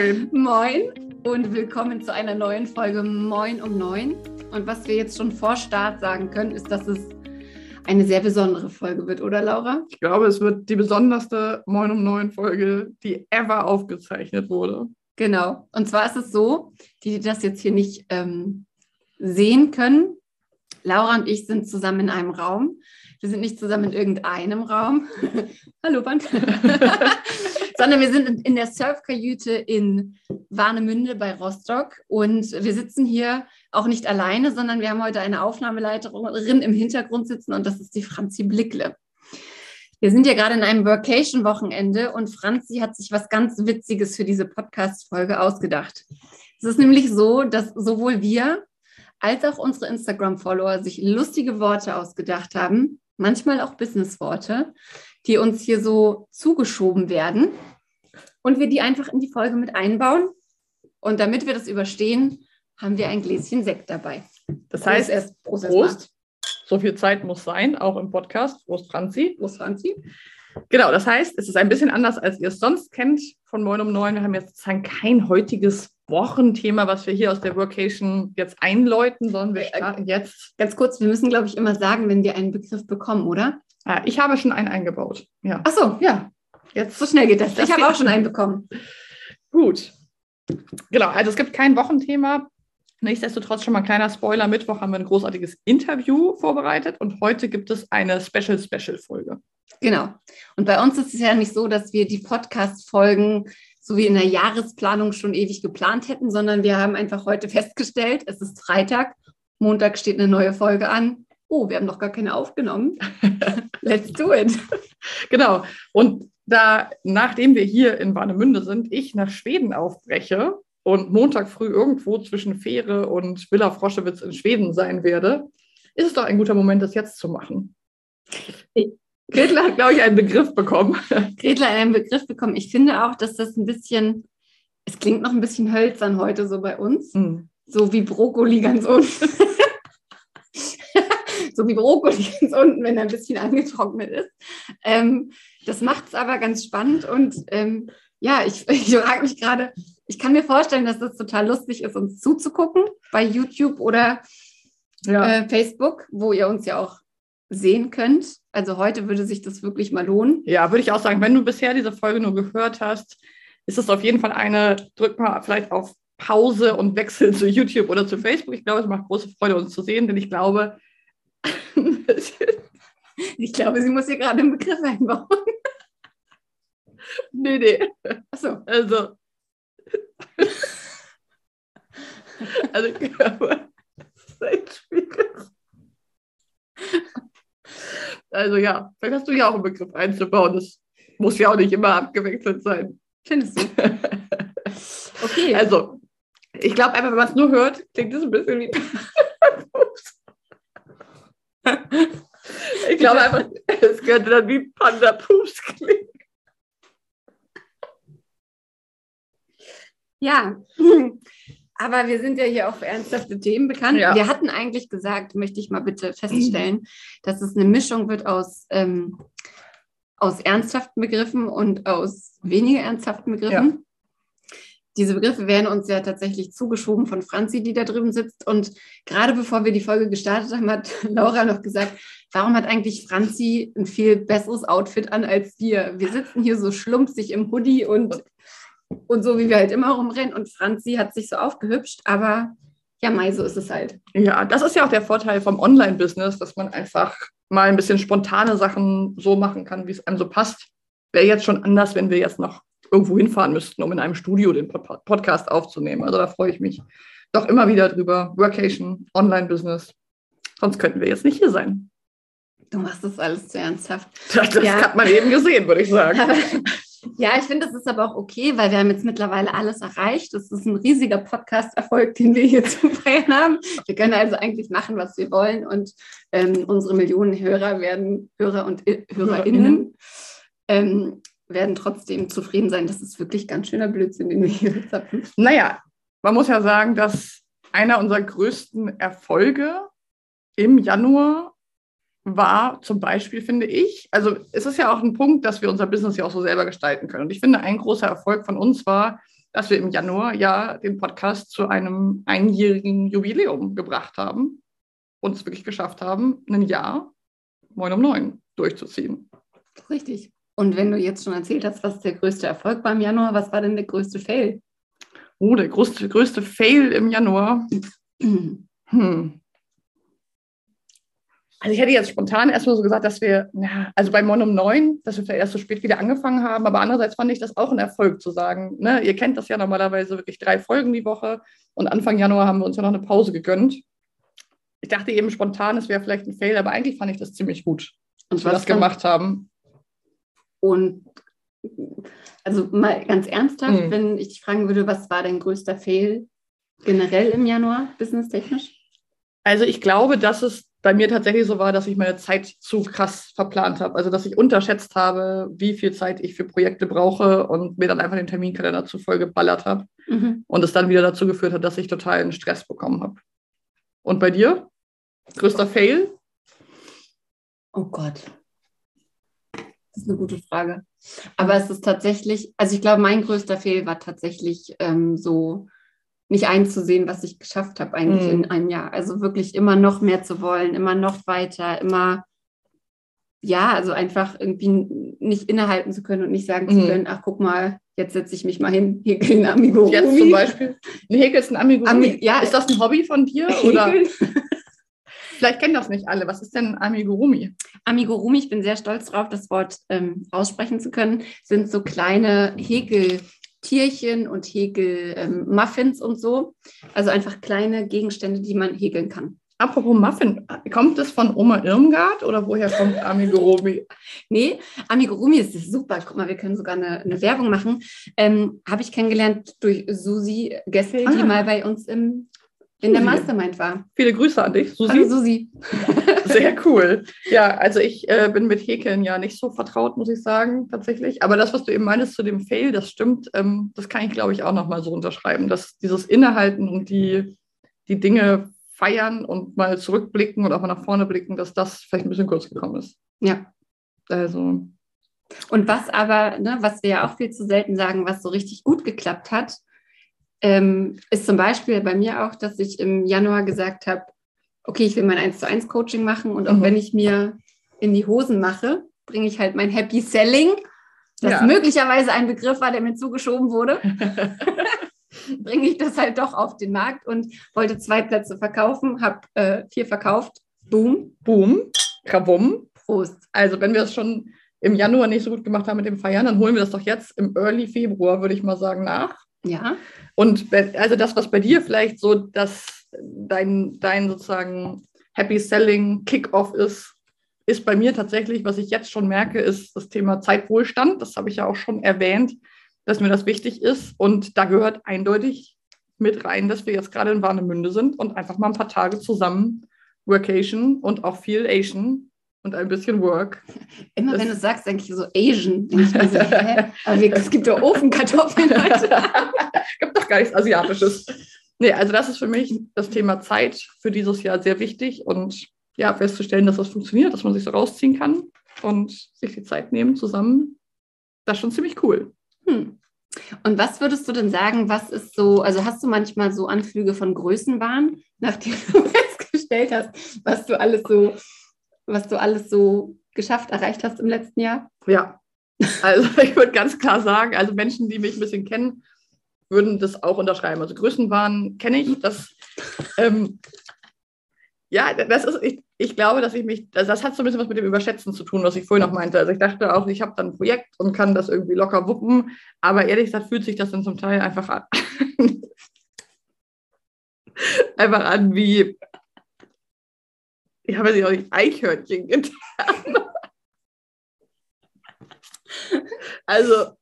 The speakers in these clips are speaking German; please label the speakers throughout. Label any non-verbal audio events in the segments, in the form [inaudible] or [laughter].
Speaker 1: Moin.
Speaker 2: Moin und willkommen zu einer neuen Folge Moin um Neun. Und was wir jetzt schon vor Start sagen können, ist, dass es eine sehr besondere Folge wird, oder Laura?
Speaker 1: Ich glaube, es wird die besonderste Moin um Neun Folge, die ever aufgezeichnet wurde.
Speaker 2: Genau. Und zwar ist es so, die das jetzt hier nicht ähm, sehen können. Laura und ich sind zusammen in einem Raum. Wir sind nicht zusammen in irgendeinem Raum. [laughs] Hallo, Band. [laughs] [laughs] Sondern wir sind in der Surfkajüte in Warnemünde bei Rostock. Und wir sitzen hier auch nicht alleine, sondern wir haben heute eine Aufnahmeleiterin im Hintergrund sitzen und das ist die Franzi Blickle. Wir sind ja gerade in einem Workation-Wochenende und Franzi hat sich was ganz Witziges für diese Podcast-Folge ausgedacht. Es ist nämlich so, dass sowohl wir als auch unsere Instagram-Follower sich lustige Worte ausgedacht haben, manchmal auch Business-Worte, die uns hier so zugeschoben werden und wir die einfach in die Folge mit einbauen. Und damit wir das überstehen, haben wir ein Gläschen Sekt dabei.
Speaker 1: Das heißt, erst Prost. Prost. So viel Zeit muss sein, auch im Podcast. Prost, Franzi.
Speaker 2: Prost, Franzi.
Speaker 1: Genau, das heißt, es ist ein bisschen anders, als ihr es sonst kennt von Moin um Neun. Wir haben jetzt sozusagen kein heutiges Wochenthema, was wir hier aus der Workation jetzt einläuten, sondern wir starten jetzt.
Speaker 2: Ganz kurz, wir müssen, glaube ich, immer sagen, wenn wir einen Begriff bekommen, oder?
Speaker 1: Ah, ich habe schon einen eingebaut. Ja.
Speaker 2: Ach so, ja. Jetzt so schnell geht das. das ich habe auch schon einen bekommen.
Speaker 1: Gut. Genau, also es gibt kein Wochenthema. Nichtsdestotrotz schon mal ein kleiner Spoiler. Mittwoch haben wir ein großartiges Interview vorbereitet und heute gibt es eine Special-Special-Folge.
Speaker 2: Genau. Und bei uns ist es ja nicht so, dass wir die Podcast-Folgen so wie in der Jahresplanung schon ewig geplant hätten, sondern wir haben einfach heute festgestellt, es ist Freitag, Montag steht eine neue Folge an. Oh, wir haben noch gar keine aufgenommen. [laughs] Let's do it.
Speaker 1: Genau. Und da, nachdem wir hier in Warnemünde sind, ich nach Schweden aufbreche und Montag früh irgendwo zwischen Fähre und Villa Froschewitz in Schweden sein werde, ist es doch ein guter Moment, das jetzt zu machen. Gretel hat, glaube ich, einen Begriff bekommen. [laughs]
Speaker 2: Gretel hat einen Begriff bekommen. Ich finde auch, dass das ein bisschen, es klingt noch ein bisschen hölzern heute so bei uns. Mm. So wie Brokkoli ganz unten. [laughs] so wie Brokkoli [laughs] ganz unten, wenn er ein bisschen angetrocknet ist. Ähm, das macht es aber ganz spannend und ähm, ja, ich, [laughs] ich frage mich gerade, ich kann mir vorstellen, dass das total lustig ist, uns zuzugucken bei YouTube oder ja. äh, Facebook, wo ihr uns ja auch sehen könnt. Also heute würde sich das wirklich mal lohnen.
Speaker 1: Ja, würde ich auch sagen, wenn du bisher diese Folge nur gehört hast, ist es auf jeden Fall eine, drück mal vielleicht auf Pause und wechsel zu YouTube oder zu Facebook. Ich glaube, es macht große Freude, uns zu sehen, denn ich glaube, [laughs]
Speaker 2: ich glaube, sie muss hier gerade einen Begriff einbauen.
Speaker 1: nee, nee. Achso. Also. also, ich glaube, das ist echt schwierig. Also ja, vielleicht hast du ja auch einen Begriff einzubauen. Das muss ja auch nicht immer abgewechselt sein.
Speaker 2: Findest du? [laughs]
Speaker 1: okay. Also, ich glaube einfach, wenn man es nur hört, klingt es ein bisschen wie. ich glaube einfach, es könnte dann wie Panda Poops klingen.
Speaker 2: Ja, aber wir sind ja hier auch für ernsthafte Themen bekannt. Ja. Wir hatten eigentlich gesagt, möchte ich mal bitte feststellen, dass es eine Mischung wird aus, ähm, aus ernsthaften Begriffen und aus weniger ernsthaften Begriffen. Ja. Diese Begriffe werden uns ja tatsächlich zugeschoben von Franzi, die da drüben sitzt. Und gerade bevor wir die Folge gestartet haben, hat [laughs] Laura noch gesagt, warum hat eigentlich Franzi ein viel besseres Outfit an als wir? Wir sitzen hier so schlumpsig im Hoodie und und so wie wir halt immer rumrennen. Und Franzi hat sich so aufgehübscht, aber ja, Mai, so ist es halt.
Speaker 1: Ja, das ist ja auch der Vorteil vom Online-Business, dass man einfach mal ein bisschen spontane Sachen so machen kann, wie es einem so passt. Wäre jetzt schon anders, wenn wir jetzt noch irgendwo hinfahren müssten, um in einem Studio den Podcast aufzunehmen. Also da freue ich mich doch immer wieder drüber. Workation, Online-Business. Sonst könnten wir jetzt nicht hier sein.
Speaker 2: Du machst das alles zu ernsthaft.
Speaker 1: Das, das ja. hat man eben gesehen, würde ich sagen. [laughs]
Speaker 2: Ja, ich finde, das ist aber auch okay, weil wir haben jetzt mittlerweile alles erreicht. Das ist ein riesiger Podcast-Erfolg, den wir hier [laughs] zu feiern haben. Wir können also eigentlich machen, was wir wollen und ähm, unsere Millionen Hörer werden, Hörer und I HörerInnen, ähm, werden trotzdem zufrieden sein. Das ist wirklich ganz schöner Blödsinn, den wir hier zapfen.
Speaker 1: Naja, man muss ja sagen, dass einer unserer größten Erfolge im Januar war zum Beispiel, finde ich, also es ist ja auch ein Punkt, dass wir unser Business ja auch so selber gestalten können. Und ich finde, ein großer Erfolg von uns war, dass wir im Januar ja den Podcast zu einem einjährigen Jubiläum gebracht haben und es wirklich geschafft haben, ein Jahr Moin um neun durchzuziehen.
Speaker 2: Richtig. Und wenn du jetzt schon erzählt hast, was ist der größte Erfolg beim Januar, was war denn der größte Fail?
Speaker 1: Oh, der größte, größte Fail im Januar. [clears throat] Hm. Also ich hätte jetzt spontan erstmal so gesagt, dass wir, ja, also bei Mon um 9, dass wir vielleicht erst so spät wieder angefangen haben, aber andererseits fand ich das auch ein Erfolg zu sagen. Ne? Ihr kennt das ja normalerweise wirklich drei Folgen die Woche und Anfang Januar haben wir uns ja noch eine Pause gegönnt. Ich dachte eben spontan, es wäre vielleicht ein Fail, aber eigentlich fand ich das ziemlich gut, dass wir das gemacht haben.
Speaker 2: Und also mal ganz ernsthaft, mhm. wenn ich dich fragen würde, was war dein größter Fail generell im Januar, businesstechnisch?
Speaker 1: Also ich glaube, dass es bei mir tatsächlich so war, dass ich meine Zeit zu krass verplant habe. Also dass ich unterschätzt habe, wie viel Zeit ich für Projekte brauche und mir dann einfach den Terminkalender zu voll geballert habe. Mhm. Und es dann wieder dazu geführt hat, dass ich total einen Stress bekommen habe. Und bei dir? Größter Fail?
Speaker 2: Oh Gott. Das ist eine gute Frage. Aber es ist tatsächlich, also ich glaube, mein größter Fail war tatsächlich ähm, so nicht einzusehen, was ich geschafft habe eigentlich mhm. in einem Jahr. Also wirklich immer noch mehr zu wollen, immer noch weiter, immer, ja, also einfach irgendwie nicht innehalten zu können und nicht sagen mhm. zu können, ach guck mal, jetzt setze ich mich mal hin, [laughs] häkel ein Amigurumi.
Speaker 1: Jetzt zum Beispiel. Ein häkelst ein Amigurumi. Ami ja, ist das ein Hobby von dir? Oder? [laughs] Vielleicht kennen das nicht alle. Was ist denn Amigurumi?
Speaker 2: Amigurumi, ich bin sehr stolz darauf, das Wort ähm, aussprechen zu können, sind so kleine Häkel. Tierchen und Häkel-Muffins ähm, und so. Also einfach kleine Gegenstände, die man häkeln kann.
Speaker 1: Apropos Muffin, kommt es von Oma Irmgard oder woher kommt Amigurumi? [laughs]
Speaker 2: nee, Amigurumi ist super. Guck mal, wir können sogar eine, eine Werbung machen. Ähm, Habe ich kennengelernt durch Susi Gessel, ah. die mal bei uns im in der Mastermind war.
Speaker 1: Viele Grüße an dich,
Speaker 2: Susi. Hallo Susi. [laughs]
Speaker 1: Sehr [laughs] cool. Ja, also ich äh, bin mit Häkeln ja nicht so vertraut, muss ich sagen, tatsächlich. Aber das, was du eben meinst zu dem Fail, das stimmt. Ähm, das kann ich, glaube ich, auch nochmal so unterschreiben, dass dieses Innehalten und die, die Dinge feiern und mal zurückblicken und auch mal nach vorne blicken, dass das vielleicht ein bisschen kurz gekommen ist.
Speaker 2: Ja. Also. Und was aber, ne, was wir ja auch viel zu selten sagen, was so richtig gut geklappt hat, ähm, ist zum Beispiel bei mir auch, dass ich im Januar gesagt habe, okay, ich will mein 1 zu 1 Coaching machen und auch mhm. wenn ich mir in die Hosen mache, bringe ich halt mein Happy Selling, das ja. möglicherweise ein Begriff war, der mir zugeschoben wurde, [laughs] bringe ich das halt doch auf den Markt und wollte zwei Plätze verkaufen, habe äh, vier verkauft. Boom.
Speaker 1: Boom. Kabum. Prost. Also wenn wir es schon im Januar nicht so gut gemacht haben mit dem Feiern, dann holen wir das doch jetzt im Early Februar, würde ich mal sagen, nach.
Speaker 2: Ja.
Speaker 1: Und also das, was bei dir vielleicht so dass dein, dein sozusagen Happy Selling Kickoff ist, ist bei mir tatsächlich, was ich jetzt schon merke, ist das Thema Zeitwohlstand. Das habe ich ja auch schon erwähnt, dass mir das wichtig ist. Und da gehört eindeutig mit rein, dass wir jetzt gerade in Warnemünde sind und einfach mal ein paar Tage zusammen Workation und auch viel Asian und ein bisschen Work. [laughs]
Speaker 2: Immer das wenn du sagst, denke ich so Asian. Ich so, [laughs] Aber es gibt ja Ofenkartoffeln. [laughs]
Speaker 1: gibt doch gar nichts Asiatisches. Nee, also das ist für mich das Thema Zeit für dieses Jahr sehr wichtig und ja, festzustellen, dass das funktioniert, dass man sich so rausziehen kann und sich die Zeit nehmen zusammen. Das ist schon ziemlich cool. Hm.
Speaker 2: Und was würdest du denn sagen, was ist so, also hast du manchmal so Anflüge von Größenwahn, nachdem du festgestellt hast, was du alles so was du alles so geschafft, erreicht hast im letzten Jahr?
Speaker 1: Ja, also [laughs] ich würde ganz klar sagen, also Menschen, die mich ein bisschen kennen, würden das auch unterschreiben. Also Größenwahn kenne ich. Das, ähm, ja, das ist, ich, ich glaube, dass ich mich, also das hat so ein bisschen was mit dem Überschätzen zu tun, was ich vorhin noch meinte. Also ich dachte auch, ich habe dann ein Projekt und kann das irgendwie locker wuppen, aber ehrlich gesagt fühlt sich das dann zum Teil einfach an. [laughs] einfach an wie, ich habe sie auch nicht Eichhörnchen getan. also,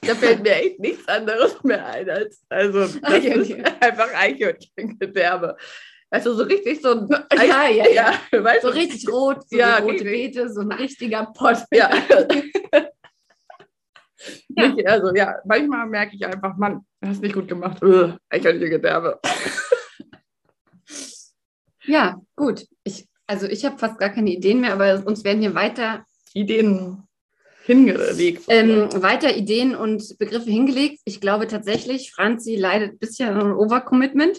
Speaker 1: da fällt mir echt nichts anderes mehr ein als also das Eichhörnchen. einfach Eichhörnchengedärme. Also so richtig so ein
Speaker 2: Eich ja, ja, ja. ja. so richtig rot, so ja, rote Beete, so ein richtiger Pott.
Speaker 1: Ja. [laughs] ja. also ja, manchmal merke ich einfach, Mann, du hast nicht gut gemacht. Eichhörnchengedärme.
Speaker 2: Ja, gut. Ich also ich habe fast gar keine Ideen mehr, aber uns werden hier weiter
Speaker 1: Ideen hingelegt.
Speaker 2: Ähm, weiter Ideen und Begriffe hingelegt. Ich glaube tatsächlich, Franzi leidet ein bisschen an Overcommitment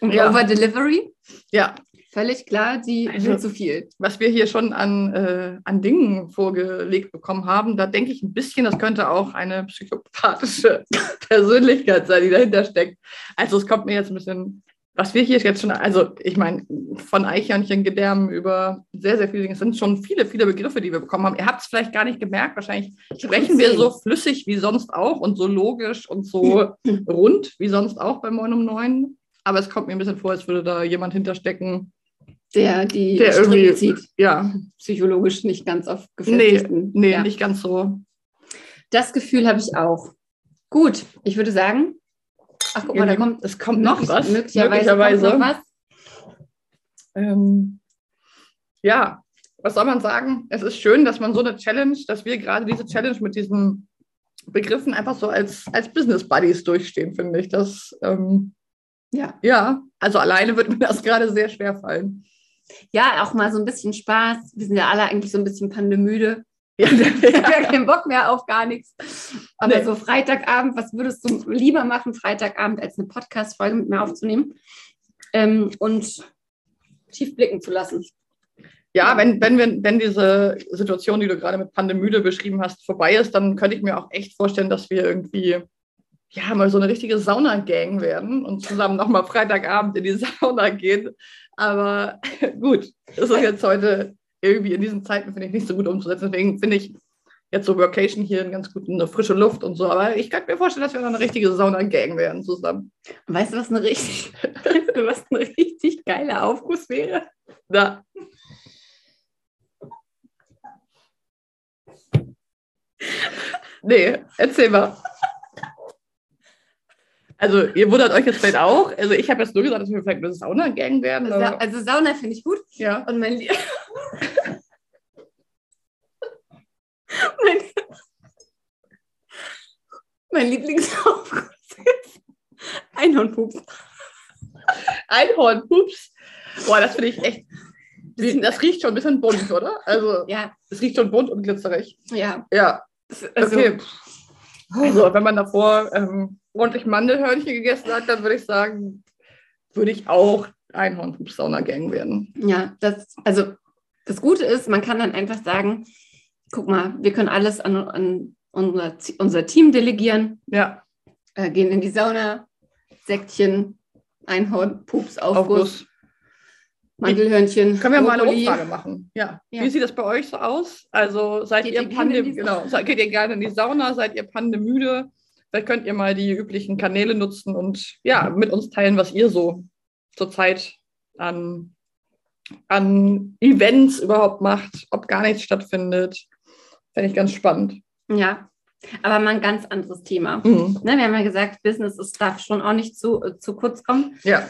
Speaker 2: und
Speaker 1: Ja.
Speaker 2: Overdelivery.
Speaker 1: Ja,
Speaker 2: Völlig klar, sie
Speaker 1: Also-
Speaker 2: will zu viel.
Speaker 1: was wir hier schon an, äh, an Dingen vorgelegt bekommen haben, da denke ich ein bisschen, das könnte auch eine psychopathische [laughs] Persönlichkeit sein, die dahinter steckt. Also es kommt mir jetzt ein bisschen, was wir hier jetzt schon, also ich meine, von Eichhörnchengedärmen über sehr, sehr viele Dinge, es sind schon viele, viele Begriffe, die wir bekommen haben. Ihr habt es vielleicht gar nicht gemerkt, wahrscheinlich sprechen wir so flüssig wie sonst auch und so logisch und so [laughs] rund wie sonst auch bei Moin um 9. Aber es kommt mir ein bisschen vor, als würde da jemand hinterstecken.
Speaker 2: Der die
Speaker 1: Der
Speaker 2: Strippen
Speaker 1: irgendwie-
Speaker 2: zieht,
Speaker 1: Ja,
Speaker 2: psychologisch nicht ganz auf
Speaker 1: nee,
Speaker 2: gefestigten.
Speaker 1: nee
Speaker 2: Ja.
Speaker 1: nicht ganz so.
Speaker 2: Das Gefühl habe ich auch. Gut, ich würde sagen, ach guck mal, da kommt
Speaker 1: es kommt noch
Speaker 2: möglich-
Speaker 1: was.
Speaker 2: Möglicherweise,
Speaker 1: möglicherweise.
Speaker 2: Kommt noch was.
Speaker 1: Ähm, ja, was soll man sagen? Es ist schön, dass man so eine Challenge, dass wir gerade diese Challenge mit diesen Begriffen einfach so als, als Business Buddies durchstehen, finde ich. Das, ähm,
Speaker 2: Ja.
Speaker 1: ja, also alleine wird mir das gerade sehr schwer fallen.
Speaker 2: ja, auch mal so ein bisschen Spaß. Wir sind ja alle eigentlich so ein bisschen pandemüde. [laughs]
Speaker 1: Ja, [laughs]
Speaker 2: Ich habe ja keinen Bock mehr auf gar nichts. Aber
Speaker 1: Nee.
Speaker 2: so Freitagabend, was würdest du lieber machen, Freitagabend, als eine Podcast-Folge mit mir aufzunehmen ähm, und tief blicken zu lassen?
Speaker 1: Ja, wenn, wenn, wir, wenn diese Situation, die du gerade mit Pandemüde beschrieben hast, vorbei ist, dann könnte ich mir auch echt vorstellen, dass wir irgendwie ja mal so eine richtige Sauna-Gang werden und zusammen nochmal Freitagabend in die [laughs] Sauna gehen. Aber gut, das ist jetzt heute irgendwie in diesen Zeiten, finde ich, nicht so gut umzusetzen. Deswegen finde ich jetzt so Workation hier einen ganz guten, eine frische Luft und so. Aber ich könnte mir vorstellen, dass wir dann eine richtige Sauna-Gang werden zusammen.
Speaker 2: Weißt du, was eine richtig, weißt [laughs] du, was ein richtig geiler Aufguss wäre?
Speaker 1: Da. Nee, erzähl mal. Also, ihr wundert euch jetzt vielleicht auch. Also, ich habe jetzt nur gesagt, dass wir vielleicht eine Sauna-Gang werden.
Speaker 2: Sa also Sauna finde ich gut.
Speaker 1: ja.
Speaker 2: Und mein, Lie [laughs] mein, mein Lieblingsaufguss [laughs] ist Einhornpups.
Speaker 1: Einhorn-Pups. Boah, das finde ich echt. Das riecht schon ein bisschen bunt, oder? Also,
Speaker 2: Ja,
Speaker 1: es riecht schon bunt und glitzerig.
Speaker 2: ja.
Speaker 1: Ja,
Speaker 2: Also,
Speaker 1: okay. Also, wenn man davor ähm, ordentlich Mandelhörnchen gegessen hat, dann würde ich sagen, würde ich auch Einhorn-Pups-Sauna-Gang werden.
Speaker 2: Ja, das, also das Gute ist, man kann dann einfach sagen, guck mal, wir können alles an, an unser, unser Team delegieren,
Speaker 1: Ja,
Speaker 2: äh, gehen in die Sauna, Säckchen, Einhorn, Pups, Aufguss. Mandelhörnchen.
Speaker 1: Können wir mal eine. Umfrage machen? Ja.
Speaker 2: Ja.
Speaker 1: Wie sieht das bei euch so aus? Also seid
Speaker 2: Geht
Speaker 1: ihr
Speaker 2: die
Speaker 1: genau, seid, geht ihr gerne in die Sauna? Seid ihr pandemüde? Vielleicht könnt ihr mal die üblichen Kanäle nutzen und ja, mit uns teilen, was ihr so zurzeit an, an Events überhaupt macht, ob gar nichts stattfindet. Fände ich ganz spannend.
Speaker 2: Ja, aber mal ein ganz anderes Thema.
Speaker 1: Mhm.
Speaker 2: Ne, wir haben ja gesagt, Business ist, darf schon auch nicht zu, äh, zu kurz kommen.
Speaker 1: Ja.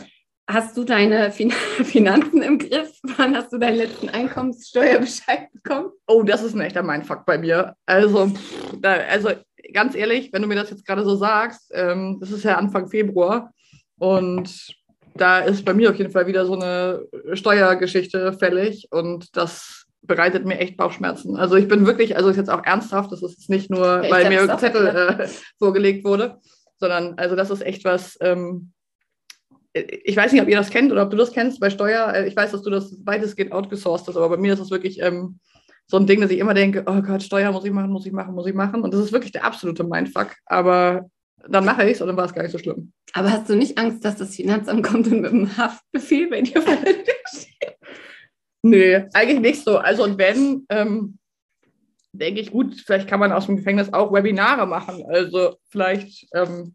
Speaker 2: Hast du deine fin [laughs] Finanzen im Griff? Wann hast du deinen letzten Einkommenssteuerbescheid bekommen?
Speaker 1: Oh, das ist ein echter Mindfuck bei mir. Also, da, also ganz ehrlich, wenn du mir das jetzt gerade so sagst, ähm, das ist ja Anfang Februar und da ist bei mir auf jeden Fall wieder so eine Steuergeschichte fällig und das bereitet mir echt Bauchschmerzen. Also ich bin wirklich, also ist jetzt auch ernsthaft, das ist jetzt nicht nur,
Speaker 2: ich
Speaker 1: weil mir ein Zettel äh, vorgelegt wurde, sondern also das ist echt was, ähm, ich weiß nicht, ob ihr das kennt oder ob du das kennst bei Steuer. Äh, Ich weiß, dass du das weitestgehend outgesourced hast, aber bei mir ist das wirklich ähm, so ein Ding, dass ich immer denke, oh Gott, Steuer muss ich machen, muss ich machen, muss ich machen. Und das ist wirklich der absolute Mindfuck. Aber dann mache ich es und dann war es gar nicht so schlimm.
Speaker 2: Aber hast du nicht Angst, dass das Finanzamt kommt und mit einem Haftbefehl bei dir steht?
Speaker 1: Nee, eigentlich nicht so. Also und wenn, ähm, denke ich, gut, vielleicht kann man aus dem Gefängnis auch Webinare machen. Also vielleicht ähm,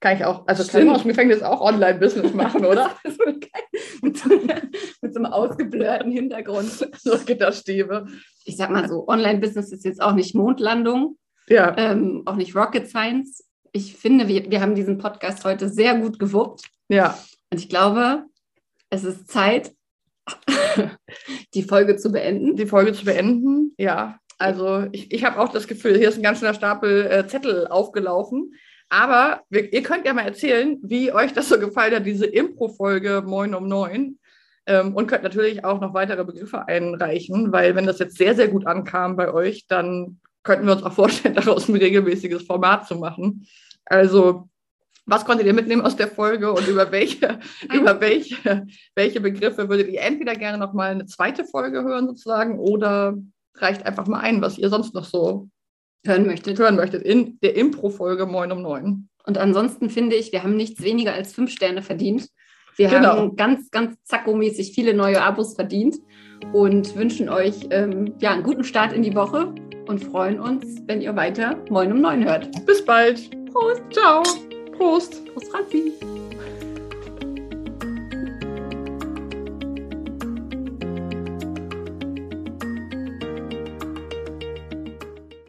Speaker 1: kann ich auch, also kann
Speaker 2: Stimmt.
Speaker 1: man aus dem Gefängnis auch Online-Business machen, oder? [laughs]
Speaker 2: Mit, so, mit so einem ausgeblurrten Hintergrund.
Speaker 1: so Gitterstäbe.
Speaker 2: Ich sag mal so, Online-Business ist jetzt auch nicht Mondlandung,
Speaker 1: Ja,
Speaker 2: ähm, auch nicht Rocket Science. Ich finde, wir, wir haben diesen Podcast heute sehr gut gewuppt.
Speaker 1: ja.
Speaker 2: Und ich glaube, es ist Zeit, [laughs] die Folge zu beenden.
Speaker 1: die Folge zu beenden. Ja, also ich, ich habe auch das Gefühl, hier ist ein ganz schöner Stapel äh, Zettel aufgelaufen. Aber wir, ihr könnt ja mal erzählen, wie euch das so gefallen hat, diese Impro-Folge Moin um neun. Ähm, und könnt natürlich auch noch weitere Begriffe einreichen, weil wenn das jetzt sehr, sehr gut ankam bei euch, dann könnten wir uns auch vorstellen, [laughs] daraus ein regelmäßiges Format zu machen. Also was konntet ihr mitnehmen aus der Folge und über welche, [laughs] über welche, welche Begriffe würdet ihr entweder gerne nochmal eine zweite Folge hören sozusagen oder reicht einfach mal ein, was ihr sonst noch so
Speaker 2: hören möchtet.
Speaker 1: Hören möchtet in der Impro-Folge Moin um Neun.
Speaker 2: Und ansonsten finde ich, wir haben nichts weniger als fünf Sterne verdient. Wir genau. haben ganz, ganz zackomäßig viele neue Abos verdient und wünschen euch ähm, ja, einen guten Start in die Woche und freuen uns, wenn ihr weiter Moin um Neun hört.
Speaker 1: Bis bald.
Speaker 2: Prost.
Speaker 1: Ciao.
Speaker 2: Prost. Prost, Franzi.